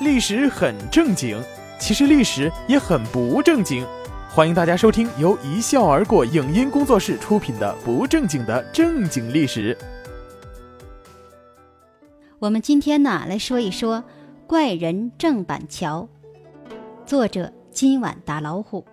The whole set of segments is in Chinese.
历史很正经，其实历史也很不正经。欢迎大家收听由一笑而过影音工作室出品的《不正经的正经历史》。我们今天呢来说一说怪人郑板桥，作者今晚打老虎。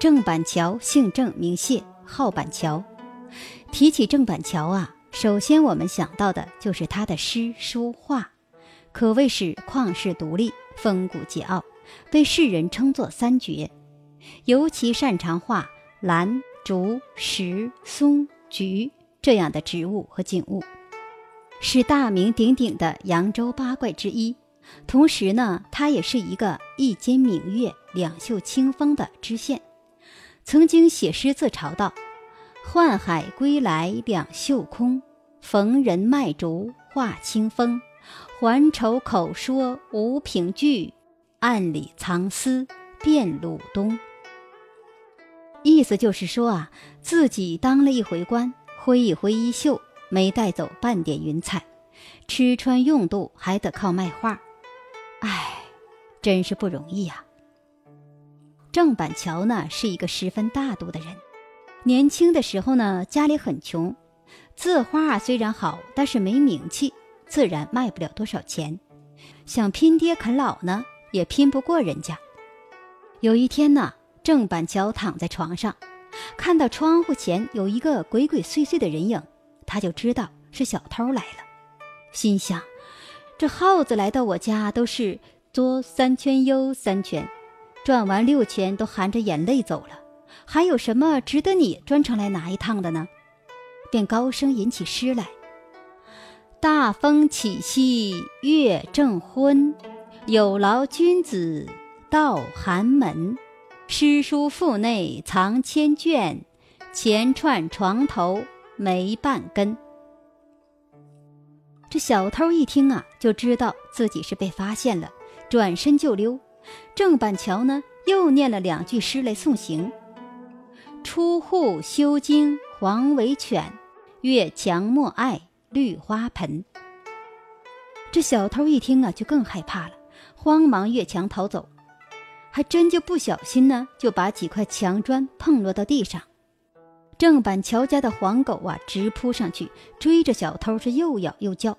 郑板桥姓郑名谢，号板桥。提起郑板桥啊，首先我们想到的就是他的诗书画。可谓是旷世独立，风骨桀骜，被世人称作三绝。尤其擅长画兰、竹、石、松、菊这样的植物和景物，是大名鼎鼎的扬州八怪之一。同时呢，他也是一个一肩明月、两袖清风的知县。曾经写诗自嘲道：“宦海归来两袖空，逢人卖竹画清风。”还愁口说无凭据，暗里藏私辨鲁东。意思就是说啊，自己当了一回官，挥一挥衣袖，没带走半点云彩，吃穿用度还得靠卖画。唉，真是不容易呀。郑板桥呢，是一个十分大度的人。年轻的时候呢，家里很穷，字画虽然好，但是没名气。自然卖不了多少钱，想拼爹啃老呢，也拼不过人家。有一天呢，郑板桥躺在床上，看到窗户前有一个鬼鬼祟祟的人影，他就知道是小偷来了，心想：这耗子来到我家都是左三圈右三圈，转完六圈都含着眼泪走了，还有什么值得你专程来拿一趟的呢？便高声吟起诗来。大风起兮月正昏，有劳君子到寒门。诗书腹内藏千卷，钱串床头没半根。这小偷一听啊，就知道自己是被发现了，转身就溜。郑板桥呢，又念了两句诗来送行：出户修经黄尾犬，越墙莫爱。绿花盆。这小偷一听啊，就更害怕了，慌忙越墙逃走，还真就不小心呢，就把几块墙砖碰落到地上。郑板桥家的黄狗啊，直扑上去追着小偷，是又咬又叫。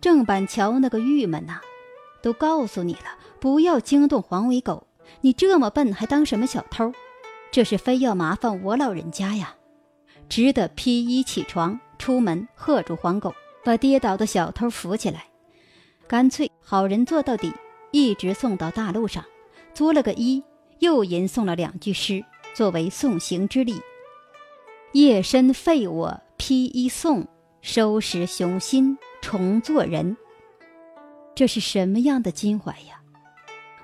郑板桥那个郁闷呐，都告诉你了，不要惊动黄尾狗，你这么笨，还当什么小偷？这是非要麻烦我老人家呀，只得披衣起床。出门喝住黄狗，把跌倒的小偷扶起来，干脆好人做到底，一直送到大路上，作了个揖，又吟诵了两句诗作为送行之礼。夜深废我披衣送，收拾雄心重做人。这是什么样的襟怀呀？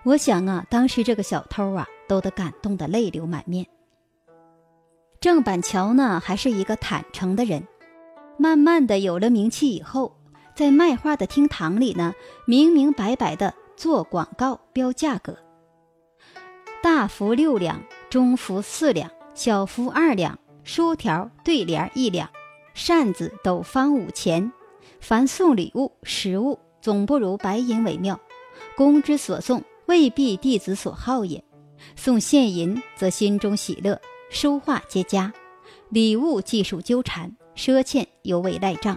我想啊，当时这个小偷啊，都得感动得泪流满面。郑板桥呢，还是一个坦诚的人。慢慢的有了名气以后，在卖画的厅堂里呢，明明白白的做广告标价格：大幅六两，中幅四两，小幅二两，书条对联一两，扇子斗方五钱。凡送礼物、食物，总不如白银为妙。公之所送，未必弟子所好也。送现银，则心中喜乐，书画皆佳；礼物技术纠缠。赊欠犹未赖账，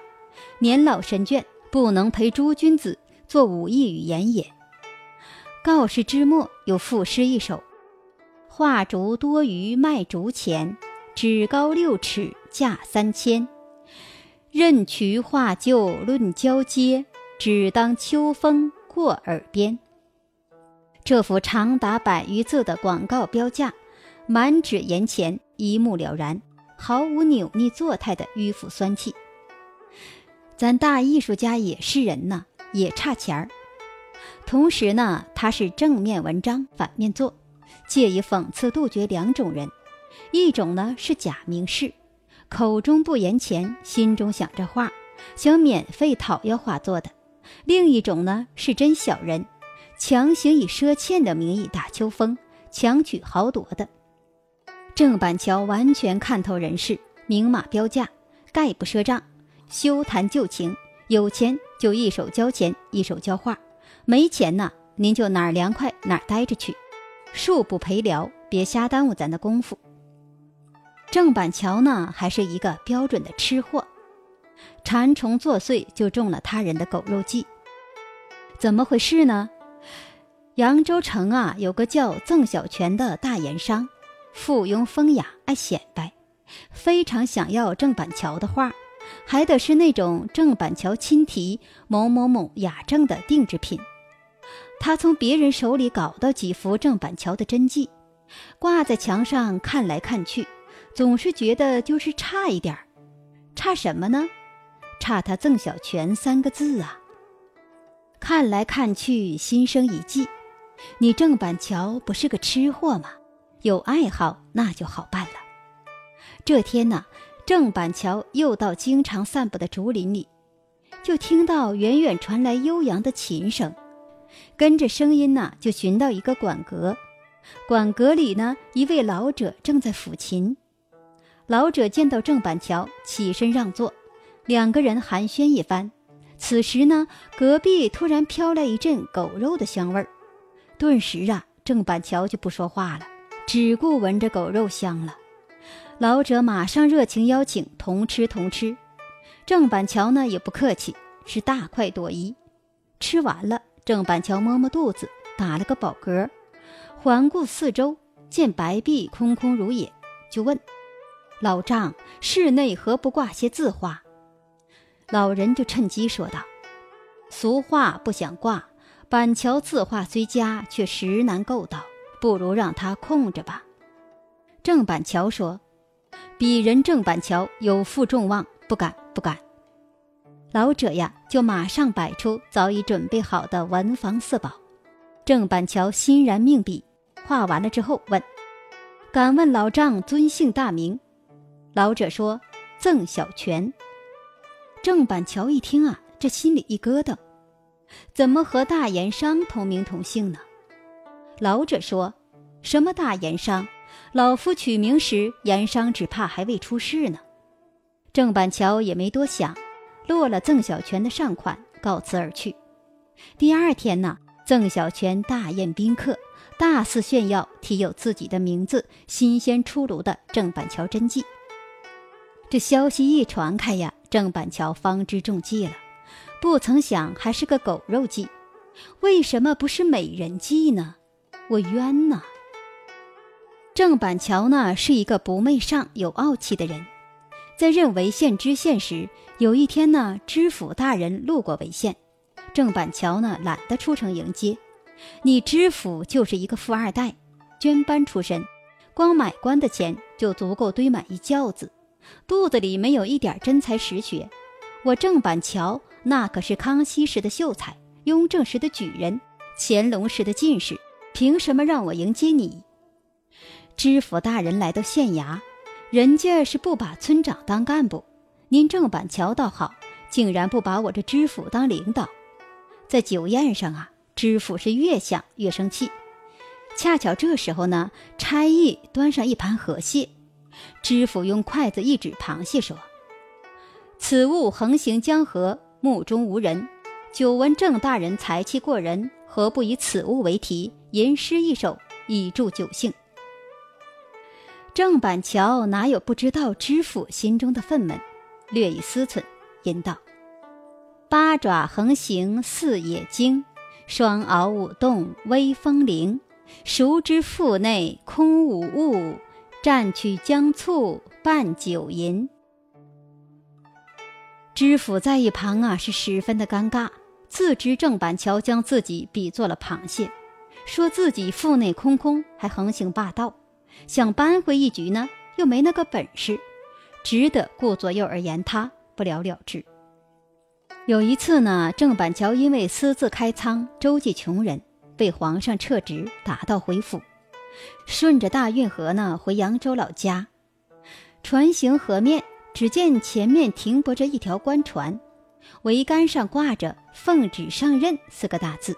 年老神倦不能陪诸君子做武艺语言也。告示之末有赋诗一首：画竹多于卖竹钱，只高六尺价三千。任渠画旧论交接，只当秋风过耳边。这幅长达百余字的广告标价，满纸言钱，一目了然。毫无扭捏作态的迂腐酸气。咱大艺术家也是人呢，也差钱儿。同时呢，他是正面文章反面做，借以讽刺杜绝两种人：一种呢是假名士，口中不言钱，心中想着画，想免费讨要画作的；另一种呢是真小人，强行以赊欠的名义打秋风，强取豪夺的。郑板桥完全看透人事，明码标价，概不赊账，休谈旧情，有钱就一手交钱，一手交话。没钱呢，您就哪儿凉快哪儿待着去，恕不陪聊，别瞎耽误咱的功夫。郑板桥呢，还是一个标准的吃货，馋虫作祟就中了他人的狗肉计。怎么回事呢？扬州城啊，有个叫曾小泉的大盐商，附庸风雅，爱显摆，非常想要郑板桥的画，还得是那种郑板桥亲题某某某雅正的定制品。他从别人手里搞到几幅郑板桥的真迹，挂在墙上看来看去。总是觉得就是差一点儿，差什么呢？差他郑小泉三个字啊！看来看去，心生一计：你郑板桥不是个吃货吗？有爱好那就好办了。这天呢，郑板桥又到经常散步的竹林里，就听到远远传来悠扬的琴声，跟着声音呢，就寻到一个馆阁，馆阁里呢，一位老者正在抚琴。老者见到郑板桥，起身让座，两个人寒暄一番。此时呢，隔壁突然飘来一阵狗肉的香味儿，顿时啊，郑板桥就不说话了，只顾闻着狗肉香了。老者马上热情邀请同吃同吃，郑板桥呢也不客气，是大快朵颐。吃完了，郑板桥摸摸肚子，打了个饱嗝，环顾四周，见白壁空空如也，就问。老丈，室内何不挂些字画？老人就趁机说道：“俗画不想挂，板桥字画虽佳，却实难够到，不如让他空着吧。”郑板桥说：“鄙人郑板桥有负众望，不敢不敢。”老者呀，就马上摆出早已准备好的文房四宝。郑板桥欣然命笔，画完了之后问：“敢问老丈尊姓大名？”老者说：“曾小泉。”郑板桥一听啊，这心里一咯噔，怎么和大盐商同名同姓呢？老者说：“什么大盐商？老夫取名时，盐商只怕还未出世呢。”郑板桥也没多想，落了郑小泉的善款，告辞而去。第二天呢，郑小泉大宴宾客，大肆炫耀题有自己的名字、新鲜出炉的郑板桥真迹。这消息一传开呀，郑板桥方知中计了，不曾想还是个狗肉计。为什么不是美人计呢？我冤呐！郑板桥呢是一个不媚上、有傲气的人，在任潍县知县时，有一天呢，知府大人路过潍县，郑板桥呢懒得出城迎接。你知府就是一个富二代，捐班出身，光买官的钱就足够堆满一轿子。肚子里没有一点真才实学，我郑板桥那可是康熙时的秀才，雍正时的举人，乾隆时的进士，凭什么让我迎接你？知府大人来到县衙，人家是不把村长当干部，您郑板桥倒好，竟然不把我这知府当领导。在酒宴上啊，知府是越想越生气，恰巧这时候呢，差役端上一盘河蟹。知府用筷子一指螃蟹，说：“此物横行江河，目中无人。久闻郑大人才气过人，何不以此物为题，吟诗一首，以助酒兴？”郑板桥哪有不知道知府心中的愤懑，略一思忖，吟道：“八爪横行似野惊，双螯舞动威风凌。孰知腹内空无物？”蘸取姜醋拌酒吟，知府在一旁啊是十分的尴尬，自知郑板桥将自己比作了螃蟹，说自己腹内空空，还横行霸道，想扳回一局呢，又没那个本事，只得顾左右而言他，不了了之。有一次呢，郑板桥因为私自开仓周济穷人，被皇上撤职，打道回府。顺着大运河呢，回扬州老家。船行河面，只见前面停泊着一条官船，桅杆上挂着“奉旨上任”四个大字。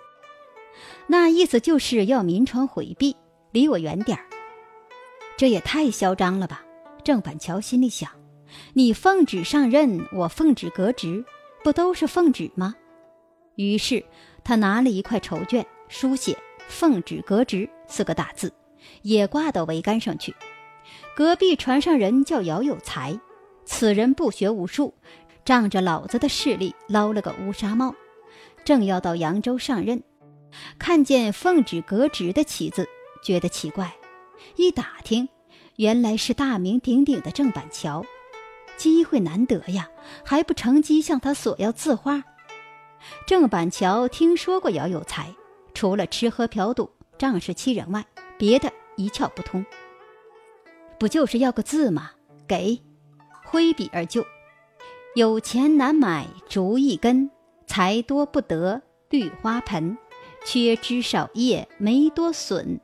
那意思就是要民船回避，离我远点儿。这也太嚣张了吧！郑板桥心里想：你奉旨上任，我奉旨革职，不都是奉旨吗？于是他拿了一块绸绢，书写“奉旨革职”四个大字，也挂到桅杆上去。隔壁船上人叫姚有才，此人不学无术，仗着老子的势力捞了个乌纱帽，正要到扬州上任，看见“奉旨革职”的旗子，觉得奇怪，一打听，原来是大名鼎鼎的郑板桥。机会难得呀，还不乘机向他索要字画。郑板桥听说过姚有才，除了吃喝嫖赌、仗势欺人外，别的一窍不通。不就是要个字吗？给，挥笔而就。有钱难买竹一根，财多不得绿花盆。缺枝少叶没多损，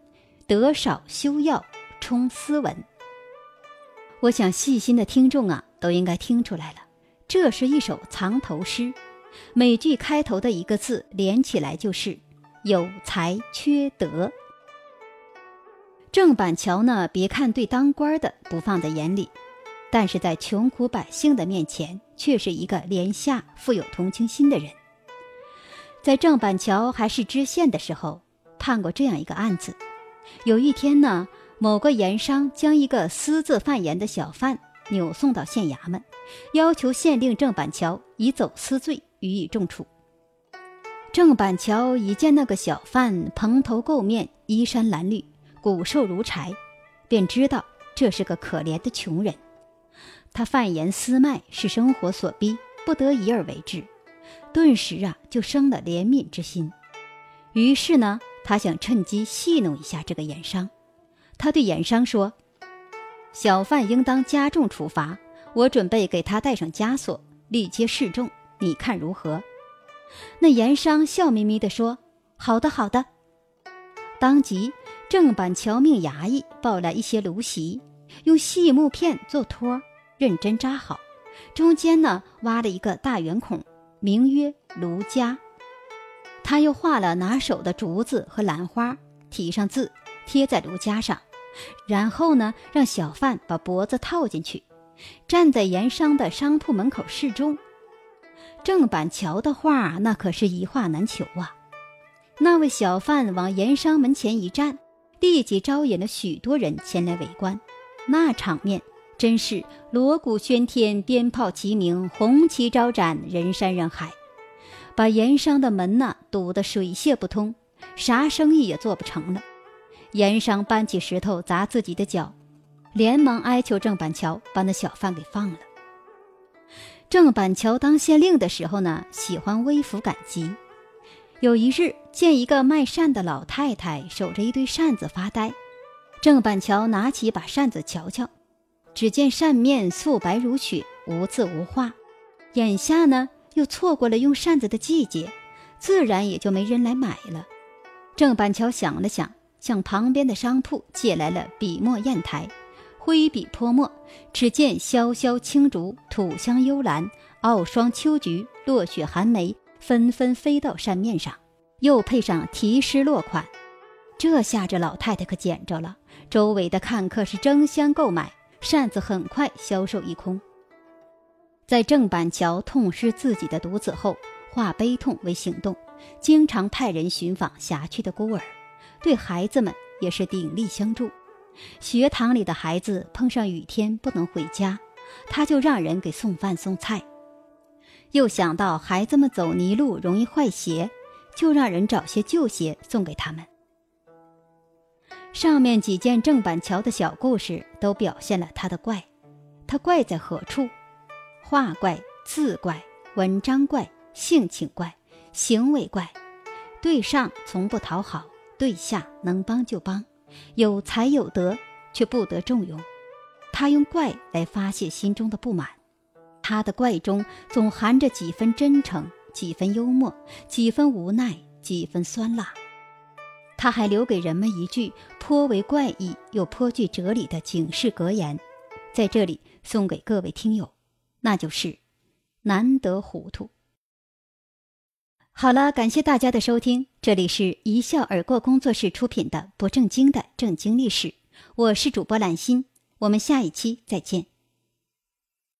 得少修要充斯文。我想细心的听众啊。都应该听出来了，这是一首藏头诗，每句开头的一个字连起来就是“有才缺德”。郑板桥呢，别看对当官的不放在眼里，但是在穷苦百姓的面前，却是一个廉下、富有同情心的人。在郑板桥还是知县的时候，判过这样一个案子：有一天呢，某个盐商将一个私自贩盐的小贩。扭送到县衙门，要求县令郑板桥以走私罪予以重处。郑板桥一见那个小贩蓬头垢面、衣衫褴褛、骨瘦如柴，便知道这是个可怜的穷人。他贩盐私卖是生活所逼，不得已而为之，顿时啊就生了怜悯之心。于是呢，他想趁机戏弄一下这个盐商。他对盐商说。小贩应当加重处罚，我准备给他戴上枷锁，力揭示众，你看如何？那盐商笑眯眯地说：“好的，好的。”当即，郑板桥命衙役抱来一些芦席，用细木片做托，认真扎好，中间呢挖了一个大圆孔，名曰芦夹。他又画了拿手的竹子和兰花，题上字，贴在芦夹上。然后呢，让小贩把脖子套进去，站在盐商的商铺门口示众。郑板桥的画那可是一画难求啊！那位小贩往盐商门前一站，立即招引了许多人前来围观。那场面真是锣鼓喧天，鞭炮齐鸣，红旗招展，人山人海，把盐商的门呐堵得水泄不通，啥生意也做不成了。盐商搬起石头砸自己的脚，连忙哀求郑板桥把那小贩给放了。郑板桥当县令的时候呢，喜欢微服赶集。有一日，见一个卖扇的老太太守着一堆扇子发呆，郑板桥拿起把扇子瞧瞧，只见扇面素白如雪，无字无画。眼下呢，又错过了用扇子的季节，自然也就没人来买了。郑板桥想了想。向旁边的商铺借来了笔墨砚台，挥笔泼墨，只见萧萧青竹、土香幽兰、傲霜秋菊、落雪寒梅纷纷飞到扇面上，又配上题诗落款，这下这老太太可捡着了。周围的看客是争相购买，扇子很快销售一空。在郑板桥痛失自己的独子后，化悲痛为行动，经常派人寻访辖区的孤儿。对孩子们也是鼎力相助，学堂里的孩子碰上雨天不能回家，他就让人给送饭送菜。又想到孩子们走泥路容易坏鞋，就让人找些旧鞋送给他们。上面几件郑板桥的小故事都表现了他的怪，他怪在何处？画怪、字怪、文章怪、性情怪、行为怪，对上从不讨好。对下能帮就帮，有才有德却不得重用。他用怪来发泄心中的不满，他的怪中总含着几分真诚，几分幽默，几分无奈，几分酸辣。他还留给人们一句颇为怪异又颇具哲理的警示格言，在这里送给各位听友，那就是“难得糊涂”。好了，感谢大家的收听，这里是一笑而过工作室出品的不正经的正经历史，我是主播兰心，我们下一期再见。